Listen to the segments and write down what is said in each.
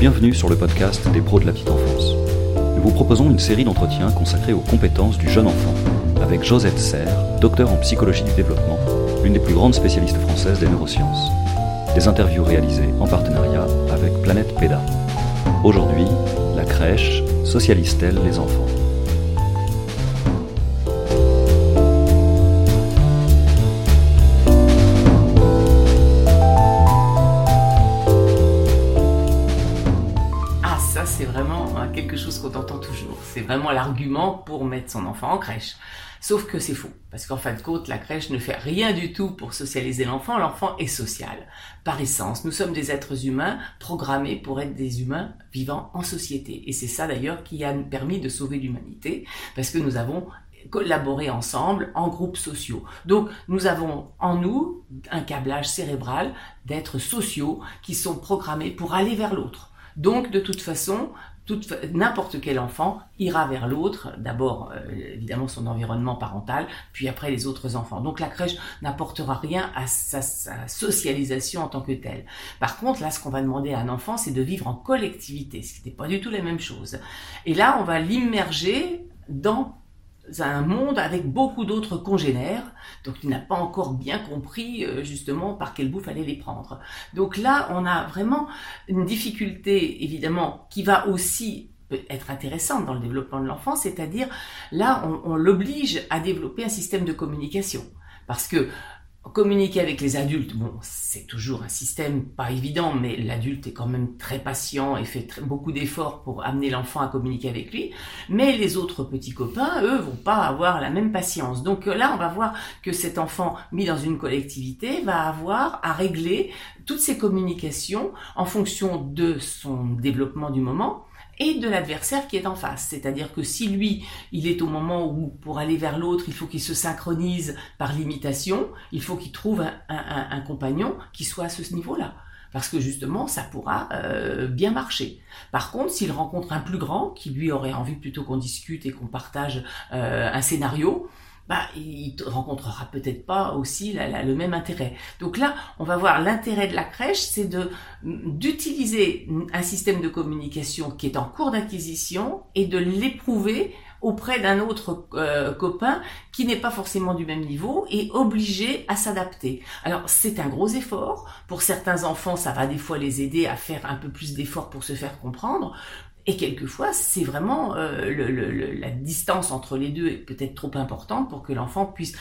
Bienvenue sur le podcast des pros de la petite enfance. Nous vous proposons une série d'entretiens consacrés aux compétences du jeune enfant avec Josette Serre, docteur en psychologie du développement, l'une des plus grandes spécialistes françaises des neurosciences. Des interviews réalisées en partenariat avec Planète PEDA. Aujourd'hui, la crèche socialise-t-elle les enfants? Quelque chose qu'on entend toujours. C'est vraiment l'argument pour mettre son enfant en crèche. Sauf que c'est faux. Parce qu'en fin de compte, la crèche ne fait rien du tout pour socialiser l'enfant. L'enfant est social. Par essence, nous sommes des êtres humains programmés pour être des humains vivant en société. Et c'est ça d'ailleurs qui a permis de sauver l'humanité. Parce que nous avons collaboré ensemble en groupes sociaux. Donc nous avons en nous un câblage cérébral d'êtres sociaux qui sont programmés pour aller vers l'autre. Donc de toute façon, n'importe quel enfant ira vers l'autre, d'abord euh, évidemment son environnement parental, puis après les autres enfants. Donc la crèche n'apportera rien à sa, sa, socialisation en tant que telle. Par contre, là, ce qu'on va demander à un enfant, c'est de vivre en collectivité, ce qui n'est pas du tout la même chose. Et là, on va l'immerger dans un monde avec beaucoup d'autres congénères, donc il n'a pas encore bien compris euh, justement par quel bout fallait les prendre. Donc là, on a vraiment une difficulté évidemment qui va aussi être intéressante dans le développement de l'enfant, c'est-à-dire là, on, on l'oblige à développer un système de communication. Parce que Communiquer avec les adultes, bon, c'est toujours un système pas évident, mais l'adulte est quand même très patient et fait beaucoup d'efforts pour amener l'enfant à communiquer avec lui. Mais les autres petits copains, eux, vont pas avoir la même patience. Donc là, on va voir que cet enfant mis dans une collectivité va avoir à régler toutes ses communications en fonction de son développement du moment et de l'adversaire qui est en face. C'est-à-dire que si lui, il est au moment où pour aller vers l'autre, il faut qu'il se synchronise par l'imitation, il faut qu'il trouve un, un, un, compagnon qui soit à ce niveau-là. Parce que justement, ça pourra euh, bien marcher. Par contre, s'il rencontre un plus grand, qui lui aurait envie plutôt qu'on discute et qu'on partage euh, un scénario, bah, il rencontrera peut-être pas aussi le même intérêt. Donc là, on va voir l'intérêt de la crèche, c'est de d'utiliser un système de communication qui est en cours d'acquisition et de l'éprouver auprès d'un autre euh, copain qui n'est pas forcément du même niveau et obligé à s'adapter. Alors c'est un gros effort. Pour certains enfants, ça va des fois les aider à faire un peu plus d'efforts pour se faire comprendre. Et quelquefois, c'est vraiment euh, la distance entre les deux est peut-être trop importante pour que l'enfant puisse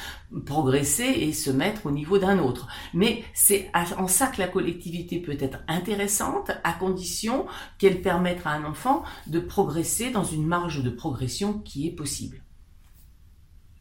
progresser et se mettre au niveau d'un autre. Mais c'est en ça que la collectivité peut être intéressante, à condition qu'elle permette à un enfant de progresser dans une marge de progression qui est possible.